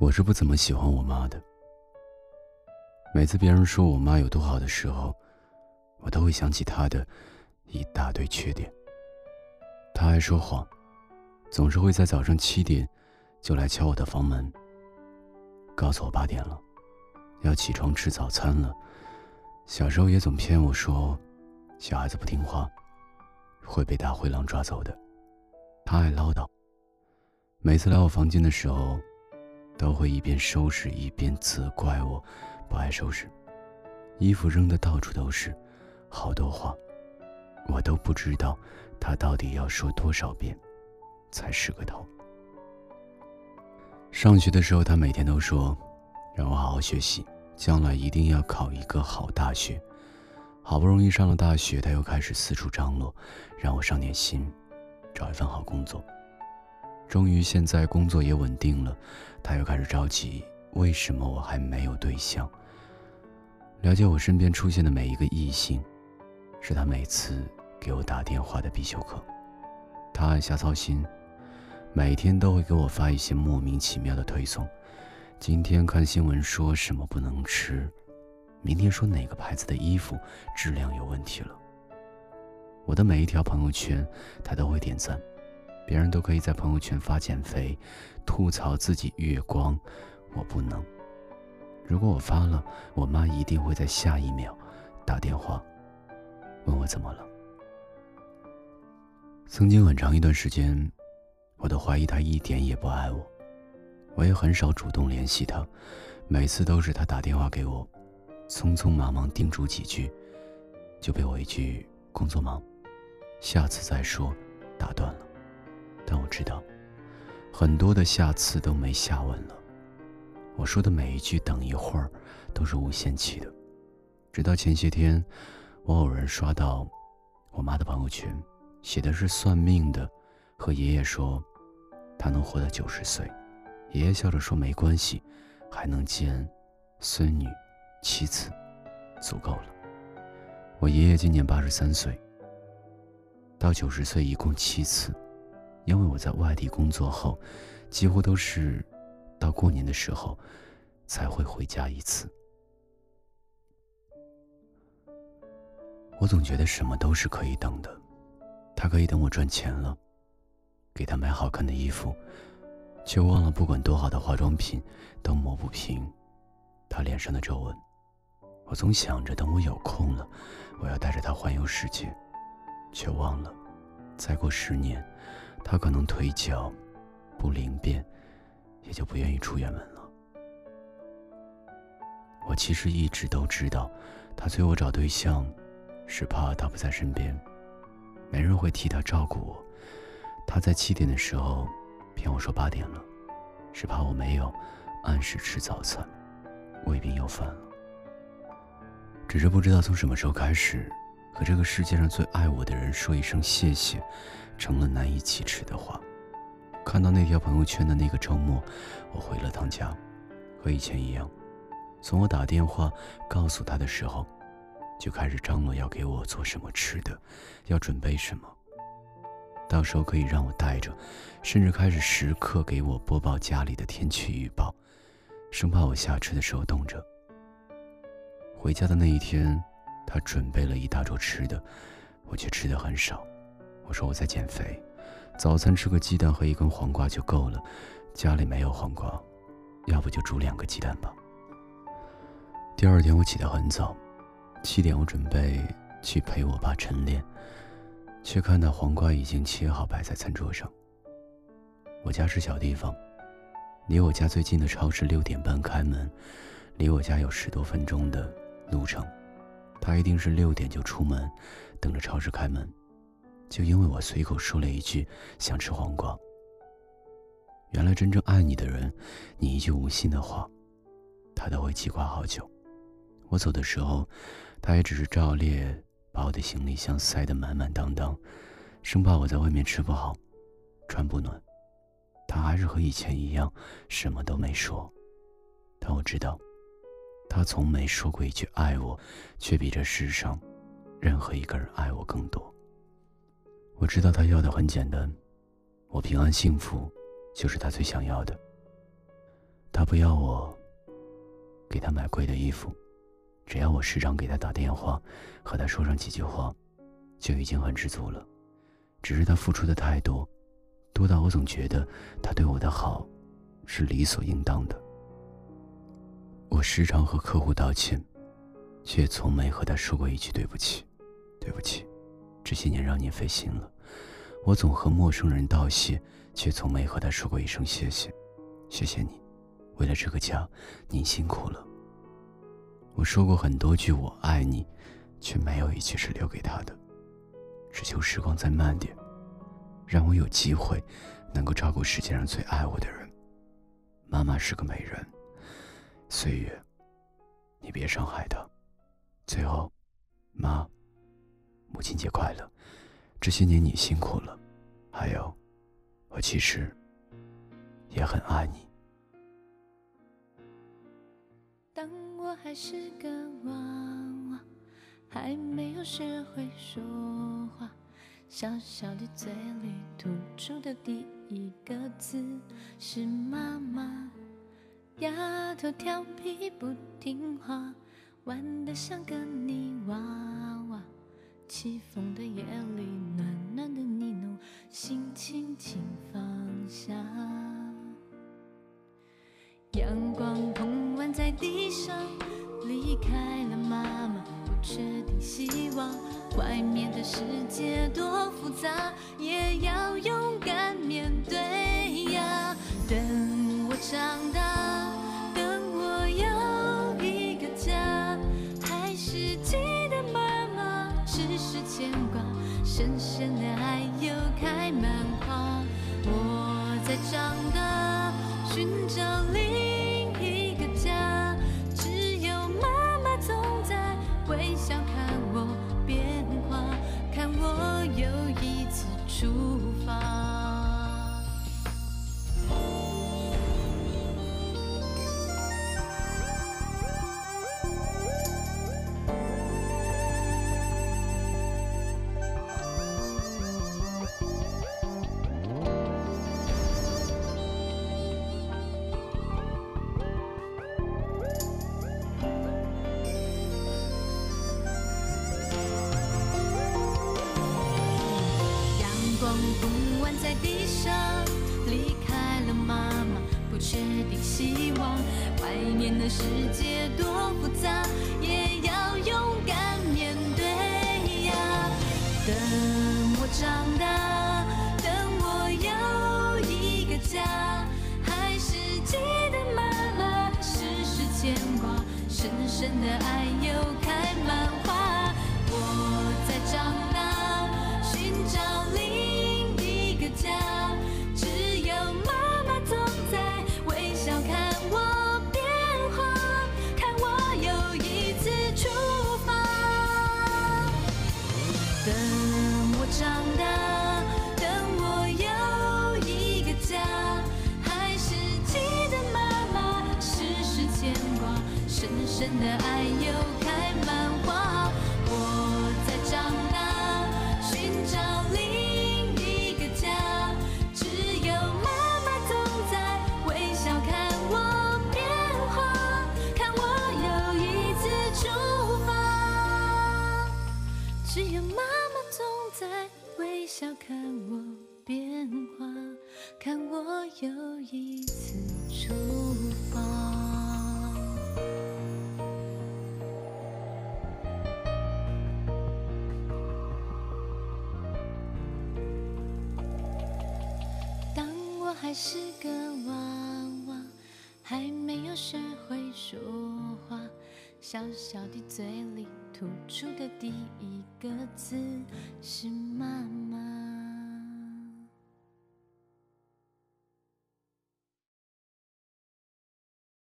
我是不怎么喜欢我妈的。每次别人说我妈有多好的时候，我都会想起她的一大堆缺点。她爱说谎，总是会在早上七点就来敲我的房门，告诉我八点了，要起床吃早餐了。小时候也总骗我说，小孩子不听话会被大灰狼抓走的。她爱唠叨，每次来我房间的时候。都会一边收拾一边责怪我，不爱收拾，衣服扔的到处都是，好多话，我都不知道他到底要说多少遍，才是个头。上学的时候，他每天都说，让我好好学习，将来一定要考一个好大学。好不容易上了大学，他又开始四处张罗，让我上点心，找一份好工作。终于现在工作也稳定了，他又开始着急，为什么我还没有对象？了解我身边出现的每一个异性，是他每次给我打电话的必修课。他爱瞎操心，每天都会给我发一些莫名其妙的推送。今天看新闻说什么不能吃，明天说哪个牌子的衣服质量有问题了。我的每一条朋友圈，他都会点赞。别人都可以在朋友圈发减肥，吐槽自己月光，我不能。如果我发了，我妈一定会在下一秒打电话问我怎么了。曾经很长一段时间，我都怀疑他一点也不爱我，我也很少主动联系他，每次都是他打电话给我，匆匆忙忙叮嘱几句，就被我一句“工作忙，下次再说”打断了。但我知道，很多的下次都没下文了。我说的每一句“等一会儿”，都是无限期的。直到前些天，我偶然刷到我妈的朋友圈，写的是算命的和爷爷说，他能活到九十岁。爷爷笑着说：“没关系，还能见孙女、妻子，足够了。”我爷爷今年八十三岁，到九十岁一共七次。因为我在外地工作后，几乎都是到过年的时候才会回家一次。我总觉得什么都是可以等的，他可以等我赚钱了，给他买好看的衣服，却忘了不管多好的化妆品都抹不平他脸上的皱纹。我总想着等我有空了，我要带着他环游世界，却忘了再过十年。他可能腿脚不灵便，也就不愿意出远门了。我其实一直都知道，他催我找对象，是怕他不在身边，没人会替他照顾我。他在七点的时候骗我说八点了，是怕我没有按时吃早餐，胃病又犯了。只是不知道从什么时候开始。和这个世界上最爱我的人说一声谢谢，成了难以启齿的话。看到那条朋友圈的那个周末，我回了趟家，和以前一样，从我打电话告诉他的时候，就开始张罗要给我做什么吃的，要准备什么，到时候可以让我带着，甚至开始时刻给我播报家里的天气预报，生怕我下车的时候冻着。回家的那一天。他准备了一大桌吃的，我却吃的很少。我说我在减肥，早餐吃个鸡蛋和一根黄瓜就够了。家里没有黄瓜，要不就煮两个鸡蛋吧。第二天我起得很早，七点我准备去陪我爸晨练，却看到黄瓜已经切好摆在餐桌上。我家是小地方，离我家最近的超市六点半开门，离我家有十多分钟的路程。他一定是六点就出门，等着超市开门，就因为我随口说了一句想吃黄瓜。原来真正爱你的人，你一句无心的话，他都会记挂好久。我走的时候，他也只是照例把我的行李箱塞得满满当当，生怕我在外面吃不好，穿不暖。他还是和以前一样，什么都没说，但我知道。他从没说过一句爱我，却比这世上任何一个人爱我更多。我知道他要的很简单，我平安幸福，就是他最想要的。他不要我给他买贵的衣服，只要我时常给他打电话，和他说上几句话，就已经很知足了。只是他付出的太多，多到我总觉得他对我的好是理所应当的。我时常和客户道歉，却从没和他说过一句对不起。对不起，这些年让您费心了。我总和陌生人道谢，却从没和他说过一声谢谢。谢谢你，为了这个家，您辛苦了。我说过很多句我爱你，却没有一句是留给他的。只求时光再慢点，让我有机会能够照顾世界上最爱我的人。妈妈是个美人，岁月，你别伤害她。最后，妈，母亲节快乐！这些年你辛苦了，还有，我其实也很爱你。当我还是个娃娃，还没有学会说话，小小的嘴里吐出的第一个字是妈妈。丫头调皮不听话，玩得像个泥娃娃。起风的夜里，暖暖的呢喃，心轻轻放下。阳光碰完在地上，离开了妈妈，不确定希望。外面的世界多复杂，也要勇敢面对呀。等我长大。深的爱又开满花，我在长大，寻找在地上离开了妈妈，不确定希望外面的世界多复杂，也要勇敢面对呀。等我长大，等我有一个家，还是记得妈妈时时牵挂，深深的爱又开满花。我在长的娃娃，还没有学会说话。小小的嘴里吐出的第一个字是妈妈。